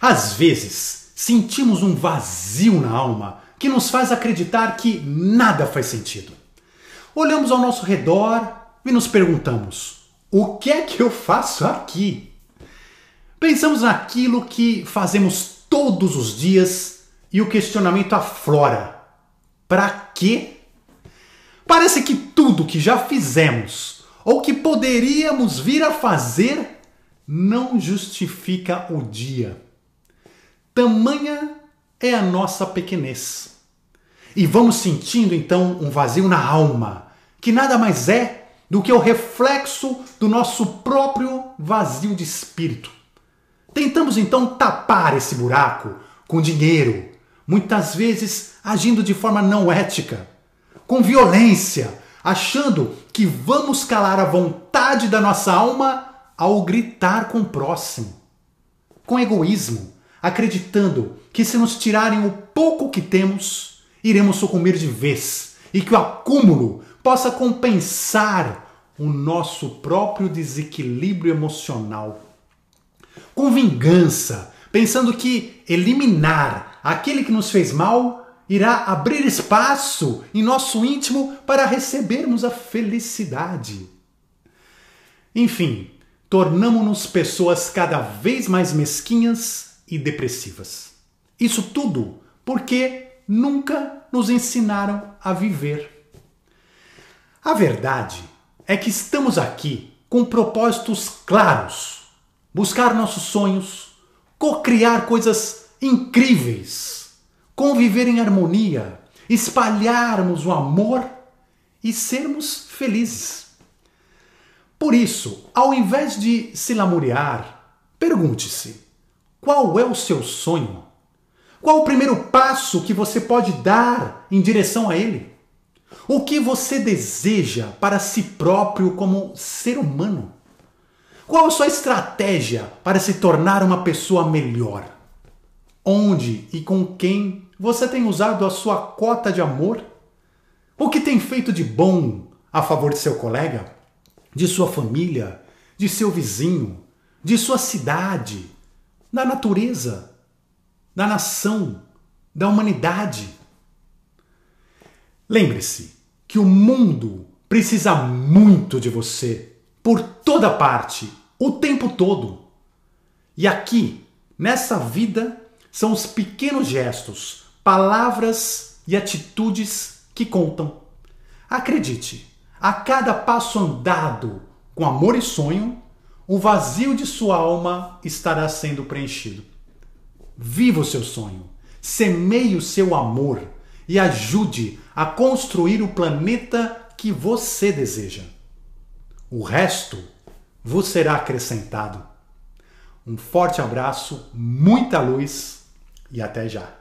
Às vezes, sentimos um vazio na alma que nos faz acreditar que nada faz sentido. Olhamos ao nosso redor e nos perguntamos: o que é que eu faço aqui? Pensamos naquilo que fazemos todos os dias e o questionamento aflora: para quê? Parece que tudo que já fizemos ou que poderíamos vir a fazer não justifica o dia. Tamanha é a nossa pequenez. E vamos sentindo então um vazio na alma, que nada mais é do que o reflexo do nosso próprio vazio de espírito. Tentamos então tapar esse buraco com dinheiro, muitas vezes agindo de forma não ética, com violência, achando que vamos calar a vontade da nossa alma ao gritar com o próximo, com egoísmo, acreditando que se nos tirarem o pouco que temos, iremos sucumbir de vez e que o acúmulo possa compensar o nosso próprio desequilíbrio emocional. Com vingança, pensando que eliminar aquele que nos fez mal irá abrir espaço em nosso íntimo para recebermos a felicidade. Enfim, tornamos-nos pessoas cada vez mais mesquinhas e depressivas. Isso tudo porque nunca nos ensinaram a viver. A verdade é que estamos aqui com propósitos claros: buscar nossos sonhos, co-criar coisas incríveis, conviver em harmonia, espalharmos o amor e sermos felizes. Por isso, ao invés de se lamuriar, pergunte-se: qual é o seu sonho? Qual o primeiro passo que você pode dar em direção a ele? O que você deseja para si próprio como ser humano? Qual a sua estratégia para se tornar uma pessoa melhor? Onde e com quem você tem usado a sua cota de amor? O que tem feito de bom a favor de seu colega, de sua família, de seu vizinho, de sua cidade, da natureza, da nação, da humanidade? Lembre-se que o mundo precisa muito de você, por toda parte, o tempo todo. E aqui, nessa vida, são os pequenos gestos, palavras e atitudes que contam. Acredite, a cada passo andado com amor e sonho, o vazio de sua alma estará sendo preenchido. Viva o seu sonho, semeie o seu amor e ajude a construir o planeta que você deseja. O resto vos será acrescentado. Um forte abraço, muita luz e até já!